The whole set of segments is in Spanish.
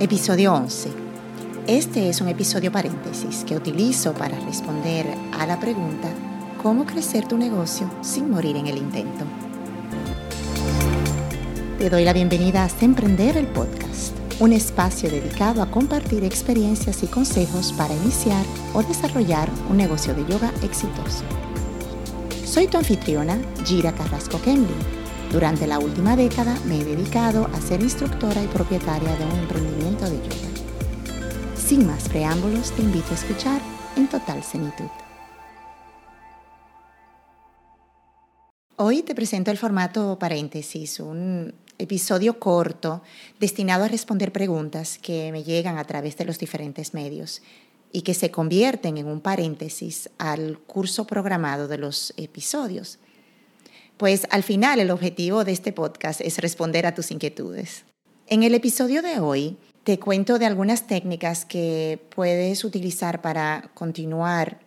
Episodio 11. Este es un episodio paréntesis que utilizo para responder a la pregunta ¿Cómo crecer tu negocio sin morir en el intento? Te doy la bienvenida a Emprender el Podcast, un espacio dedicado a compartir experiencias y consejos para iniciar o desarrollar un negocio de yoga exitoso. Soy tu anfitriona, Gira Carrasco Kemlin durante la última década me he dedicado a ser instructora y propietaria de un emprendimiento de yoga. Sin más preámbulos, te invito a escuchar en total cenitud. Hoy te presento el formato paréntesis, un episodio corto destinado a responder preguntas que me llegan a través de los diferentes medios y que se convierten en un paréntesis al curso programado de los episodios pues al final el objetivo de este podcast es responder a tus inquietudes. En el episodio de hoy te cuento de algunas técnicas que puedes utilizar para continuar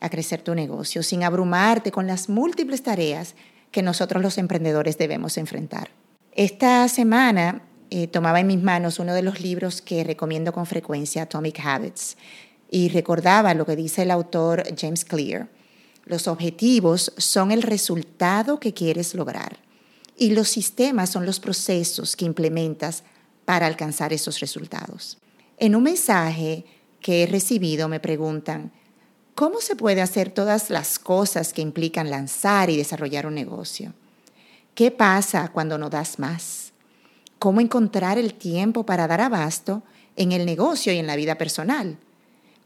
a crecer tu negocio sin abrumarte con las múltiples tareas que nosotros los emprendedores debemos enfrentar. Esta semana eh, tomaba en mis manos uno de los libros que recomiendo con frecuencia, Atomic Habits, y recordaba lo que dice el autor James Clear los objetivos son el resultado que quieres lograr y los sistemas son los procesos que implementas para alcanzar esos resultados. En un mensaje que he recibido me preguntan, ¿cómo se puede hacer todas las cosas que implican lanzar y desarrollar un negocio? ¿Qué pasa cuando no das más? ¿Cómo encontrar el tiempo para dar abasto en el negocio y en la vida personal?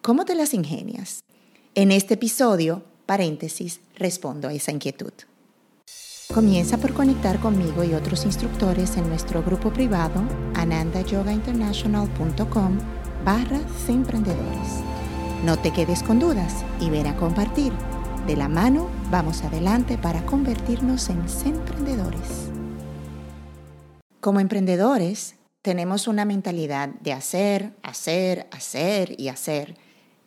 ¿Cómo te las ingenias? En este episodio paréntesis, respondo a esa inquietud. Comienza por conectar conmigo y otros instructores en nuestro grupo privado anandayogainternational.com barra emprendedores. No te quedes con dudas y ven a compartir. De la mano vamos adelante para convertirnos en emprendedores. Como emprendedores tenemos una mentalidad de hacer, hacer, hacer y hacer.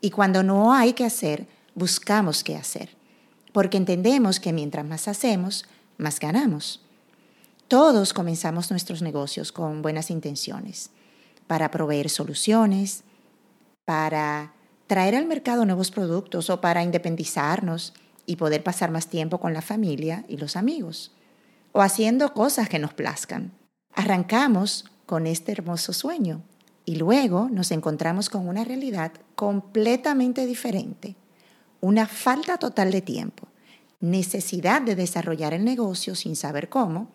Y cuando no hay que hacer, buscamos qué hacer, porque entendemos que mientras más hacemos, más ganamos. Todos comenzamos nuestros negocios con buenas intenciones, para proveer soluciones, para traer al mercado nuevos productos o para independizarnos y poder pasar más tiempo con la familia y los amigos, o haciendo cosas que nos plazcan. Arrancamos con este hermoso sueño y luego nos encontramos con una realidad completamente diferente una falta total de tiempo, necesidad de desarrollar el negocio sin saber cómo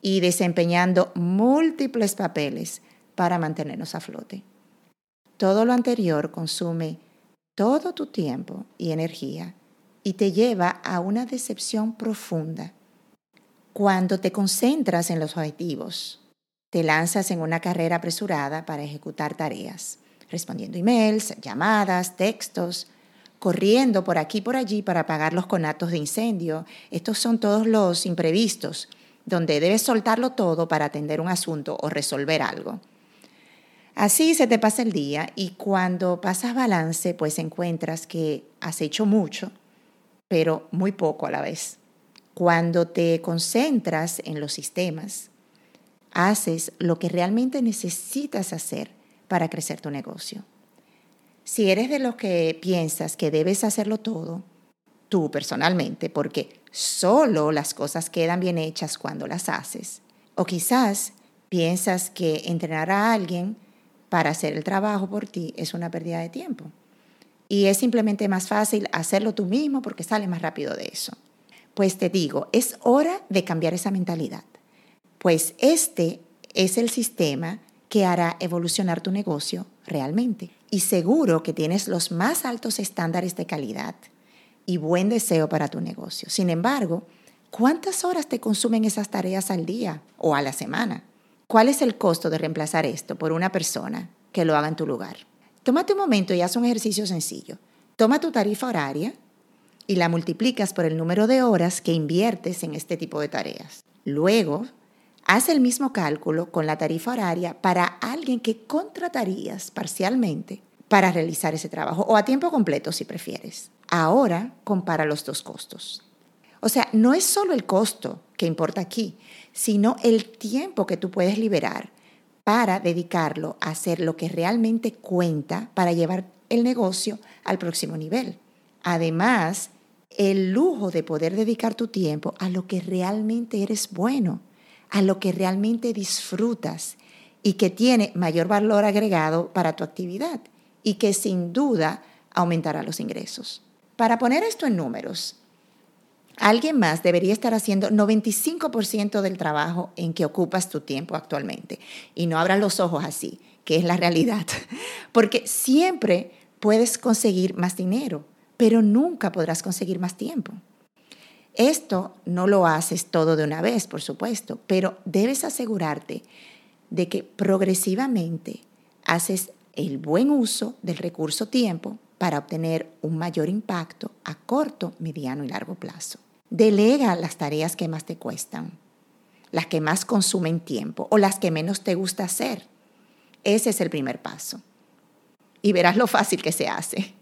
y desempeñando múltiples papeles para mantenernos a flote. Todo lo anterior consume todo tu tiempo y energía y te lleva a una decepción profunda. Cuando te concentras en los objetivos, te lanzas en una carrera apresurada para ejecutar tareas, respondiendo emails, llamadas, textos, corriendo por aquí y por allí para apagar los conatos de incendio. Estos son todos los imprevistos, donde debes soltarlo todo para atender un asunto o resolver algo. Así se te pasa el día y cuando pasas balance, pues encuentras que has hecho mucho, pero muy poco a la vez. Cuando te concentras en los sistemas, haces lo que realmente necesitas hacer para crecer tu negocio. Si eres de los que piensas que debes hacerlo todo, tú personalmente, porque solo las cosas quedan bien hechas cuando las haces, o quizás piensas que entrenar a alguien para hacer el trabajo por ti es una pérdida de tiempo. Y es simplemente más fácil hacerlo tú mismo porque sale más rápido de eso. Pues te digo, es hora de cambiar esa mentalidad. Pues este es el sistema que hará evolucionar tu negocio realmente. Y seguro que tienes los más altos estándares de calidad y buen deseo para tu negocio. Sin embargo, ¿cuántas horas te consumen esas tareas al día o a la semana? ¿Cuál es el costo de reemplazar esto por una persona que lo haga en tu lugar? Tómate un momento y haz un ejercicio sencillo. Toma tu tarifa horaria y la multiplicas por el número de horas que inviertes en este tipo de tareas. Luego, Haz el mismo cálculo con la tarifa horaria para alguien que contratarías parcialmente para realizar ese trabajo o a tiempo completo si prefieres. Ahora compara los dos costos. O sea, no es solo el costo que importa aquí, sino el tiempo que tú puedes liberar para dedicarlo a hacer lo que realmente cuenta para llevar el negocio al próximo nivel. Además, el lujo de poder dedicar tu tiempo a lo que realmente eres bueno, a lo que realmente disfrutas y que tiene mayor valor agregado para tu actividad y que sin duda aumentará los ingresos. Para poner esto en números, alguien más debería estar haciendo 95% del trabajo en que ocupas tu tiempo actualmente. Y no abras los ojos así, que es la realidad. Porque siempre puedes conseguir más dinero, pero nunca podrás conseguir más tiempo. Esto no lo haces todo de una vez, por supuesto, pero debes asegurarte de que progresivamente haces el buen uso del recurso tiempo para obtener un mayor impacto a corto, mediano y largo plazo. Delega las tareas que más te cuestan, las que más consumen tiempo o las que menos te gusta hacer. Ese es el primer paso. Y verás lo fácil que se hace.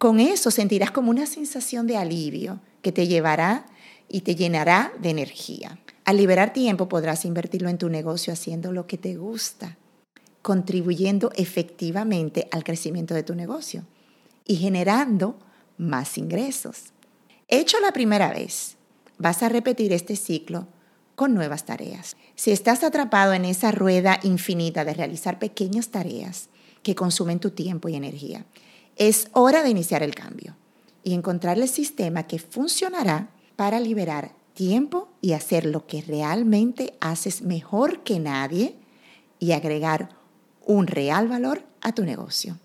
Con eso sentirás como una sensación de alivio que te llevará y te llenará de energía. Al liberar tiempo podrás invertirlo en tu negocio haciendo lo que te gusta, contribuyendo efectivamente al crecimiento de tu negocio y generando más ingresos. Hecho la primera vez, vas a repetir este ciclo con nuevas tareas. Si estás atrapado en esa rueda infinita de realizar pequeñas tareas que consumen tu tiempo y energía, es hora de iniciar el cambio y encontrar el sistema que funcionará para liberar tiempo y hacer lo que realmente haces mejor que nadie y agregar un real valor a tu negocio.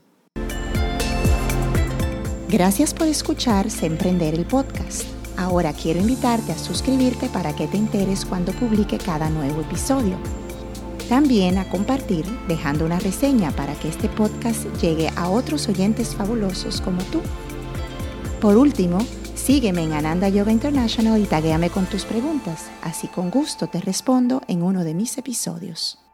Gracias por escuchar Se Emprender el podcast. Ahora quiero invitarte a suscribirte para que te enteres cuando publique cada nuevo episodio. También a compartir dejando una reseña para que este podcast llegue a otros oyentes fabulosos como tú. Por último, Sígueme en Ananda Yoga International y taguéame con tus preguntas, así con gusto te respondo en uno de mis episodios.